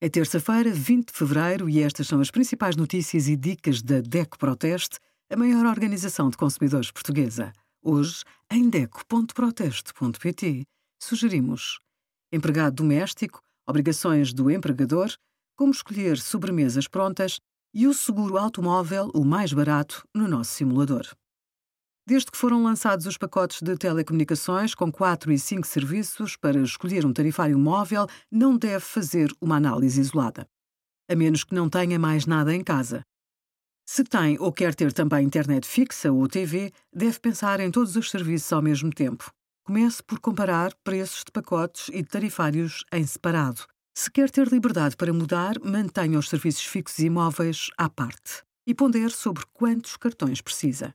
É terça-feira, 20 de fevereiro, e estas são as principais notícias e dicas da DECO Proteste, a maior organização de consumidores portuguesa. Hoje, em DECO.proteste.pt, sugerimos empregado doméstico, obrigações do empregador, como escolher sobremesas prontas e o seguro automóvel, o mais barato, no nosso simulador. Desde que foram lançados os pacotes de telecomunicações com 4 e 5 serviços para escolher um tarifário móvel, não deve fazer uma análise isolada. A menos que não tenha mais nada em casa. Se tem ou quer ter também internet fixa ou TV, deve pensar em todos os serviços ao mesmo tempo. Comece por comparar preços de pacotes e de tarifários em separado. Se quer ter liberdade para mudar, mantenha os serviços fixos e móveis à parte e pondere sobre quantos cartões precisa.